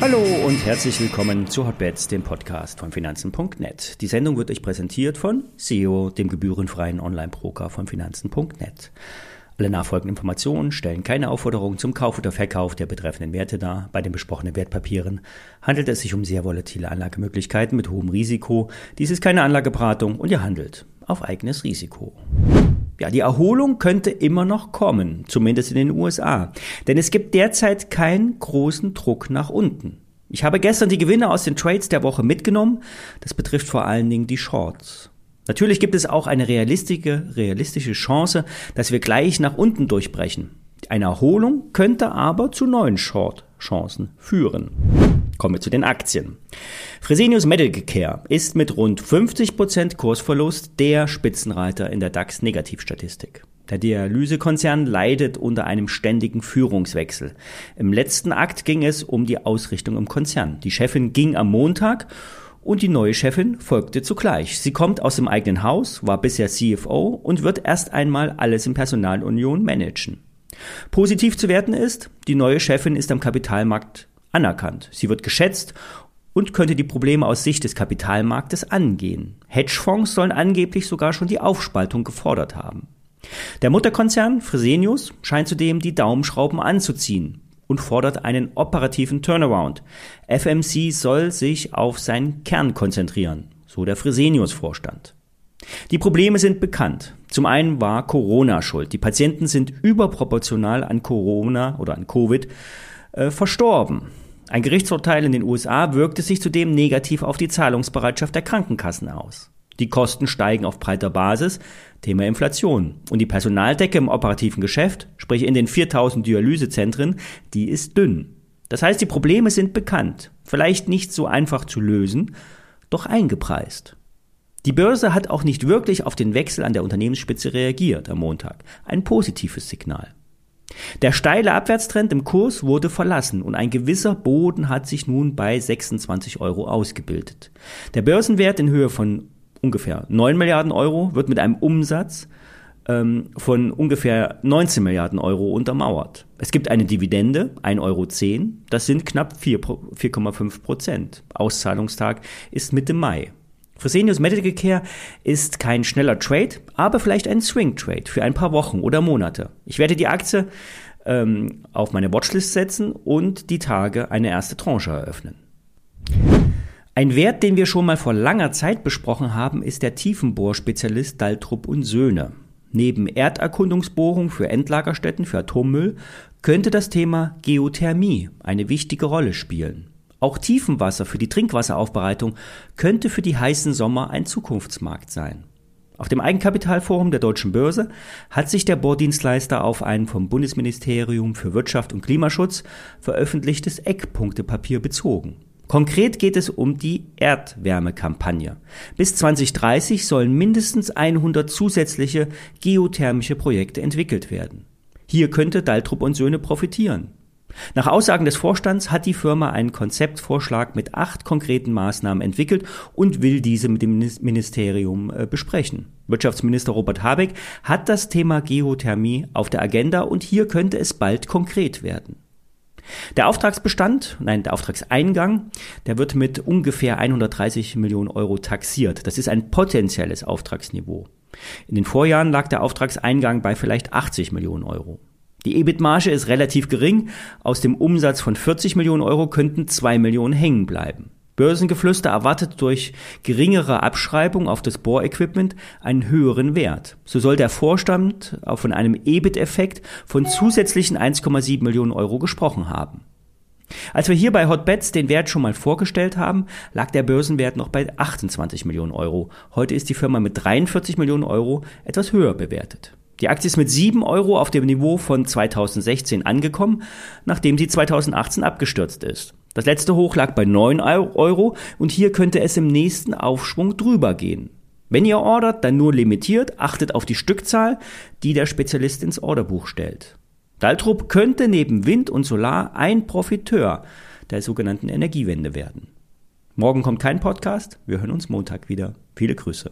Hallo und herzlich willkommen zu Hotbets, dem Podcast von Finanzen.net. Die Sendung wird euch präsentiert von SEO, dem gebührenfreien Online-Broker von Finanzen.net. Alle nachfolgenden Informationen stellen keine Aufforderung zum Kauf oder Verkauf der betreffenden Werte dar. Bei den besprochenen Wertpapieren handelt es sich um sehr volatile Anlagemöglichkeiten mit hohem Risiko. Dies ist keine Anlageberatung und ihr handelt auf eigenes Risiko. Ja, die Erholung könnte immer noch kommen, zumindest in den USA. Denn es gibt derzeit keinen großen Druck nach unten. Ich habe gestern die Gewinne aus den Trades der Woche mitgenommen. Das betrifft vor allen Dingen die Shorts. Natürlich gibt es auch eine realistische, realistische Chance, dass wir gleich nach unten durchbrechen. Eine Erholung könnte aber zu neuen Short-Chancen führen. Kommen wir zu den Aktien. Fresenius Medical Care ist mit rund 50% Kursverlust der Spitzenreiter in der DAX-Negativstatistik. Der Dialysekonzern leidet unter einem ständigen Führungswechsel. Im letzten Akt ging es um die Ausrichtung im Konzern. Die Chefin ging am Montag und die neue Chefin folgte zugleich. Sie kommt aus dem eigenen Haus, war bisher CFO und wird erst einmal alles in Personalunion managen. Positiv zu werten ist, die neue Chefin ist am Kapitalmarkt anerkannt. Sie wird geschätzt und könnte die Probleme aus Sicht des Kapitalmarktes angehen. Hedgefonds sollen angeblich sogar schon die Aufspaltung gefordert haben. Der Mutterkonzern Fresenius scheint zudem die Daumenschrauben anzuziehen und fordert einen operativen Turnaround. FMC soll sich auf seinen Kern konzentrieren, so der Fresenius-Vorstand. Die Probleme sind bekannt. Zum einen war Corona schuld. Die Patienten sind überproportional an Corona oder an Covid äh, verstorben. Ein Gerichtsurteil in den USA wirkte sich zudem negativ auf die Zahlungsbereitschaft der Krankenkassen aus. Die Kosten steigen auf breiter Basis, Thema Inflation. Und die Personaldecke im operativen Geschäft, sprich in den 4000 Dialysezentren, die ist dünn. Das heißt, die Probleme sind bekannt, vielleicht nicht so einfach zu lösen, doch eingepreist. Die Börse hat auch nicht wirklich auf den Wechsel an der Unternehmensspitze reagiert am Montag. Ein positives Signal. Der steile Abwärtstrend im Kurs wurde verlassen und ein gewisser Boden hat sich nun bei 26 Euro ausgebildet. Der Börsenwert in Höhe von ungefähr 9 Milliarden Euro wird mit einem Umsatz ähm, von ungefähr 19 Milliarden Euro untermauert. Es gibt eine Dividende, 1,10 Euro, das sind knapp 4,5 Prozent. Auszahlungstag ist Mitte Mai. Fresenius Medical Care ist kein schneller Trade, aber vielleicht ein Swing Trade für ein paar Wochen oder Monate. Ich werde die Aktie ähm, auf meine Watchlist setzen und die Tage eine erste Tranche eröffnen. Ein Wert, den wir schon mal vor langer Zeit besprochen haben, ist der Tiefenbohrspezialist Daltrup und Söhne. Neben Erderkundungsbohrung für Endlagerstätten für Atommüll könnte das Thema Geothermie eine wichtige Rolle spielen. Auch Tiefenwasser für die Trinkwasseraufbereitung könnte für die heißen Sommer ein Zukunftsmarkt sein. Auf dem Eigenkapitalforum der Deutschen Börse hat sich der Bohrdienstleister auf ein vom Bundesministerium für Wirtschaft und Klimaschutz veröffentlichtes Eckpunktepapier bezogen. Konkret geht es um die Erdwärmekampagne. Bis 2030 sollen mindestens 100 zusätzliche geothermische Projekte entwickelt werden. Hier könnte Daltrup und Söhne profitieren. Nach Aussagen des Vorstands hat die Firma einen Konzeptvorschlag mit acht konkreten Maßnahmen entwickelt und will diese mit dem Ministerium äh, besprechen. Wirtschaftsminister Robert Habeck hat das Thema Geothermie auf der Agenda und hier könnte es bald konkret werden. Der Auftragsbestand, nein, der Auftragseingang, der wird mit ungefähr 130 Millionen Euro taxiert. Das ist ein potenzielles Auftragsniveau. In den Vorjahren lag der Auftragseingang bei vielleicht 80 Millionen Euro. Die EBIT-Marge ist relativ gering. Aus dem Umsatz von 40 Millionen Euro könnten 2 Millionen hängen bleiben. Börsengeflüster erwartet durch geringere Abschreibung auf das Bohrequipment einen höheren Wert. So soll der Vorstand auch von einem EBIT-Effekt von zusätzlichen 1,7 Millionen Euro gesprochen haben. Als wir hier bei Hotbets den Wert schon mal vorgestellt haben, lag der Börsenwert noch bei 28 Millionen Euro. Heute ist die Firma mit 43 Millionen Euro etwas höher bewertet. Die Aktie ist mit 7 Euro auf dem Niveau von 2016 angekommen, nachdem sie 2018 abgestürzt ist. Das letzte Hoch lag bei 9 Euro und hier könnte es im nächsten Aufschwung drüber gehen. Wenn ihr ordert, dann nur limitiert, achtet auf die Stückzahl, die der Spezialist ins Orderbuch stellt. Daltrup könnte neben Wind und Solar ein Profiteur der sogenannten Energiewende werden. Morgen kommt kein Podcast, wir hören uns Montag wieder. Viele Grüße.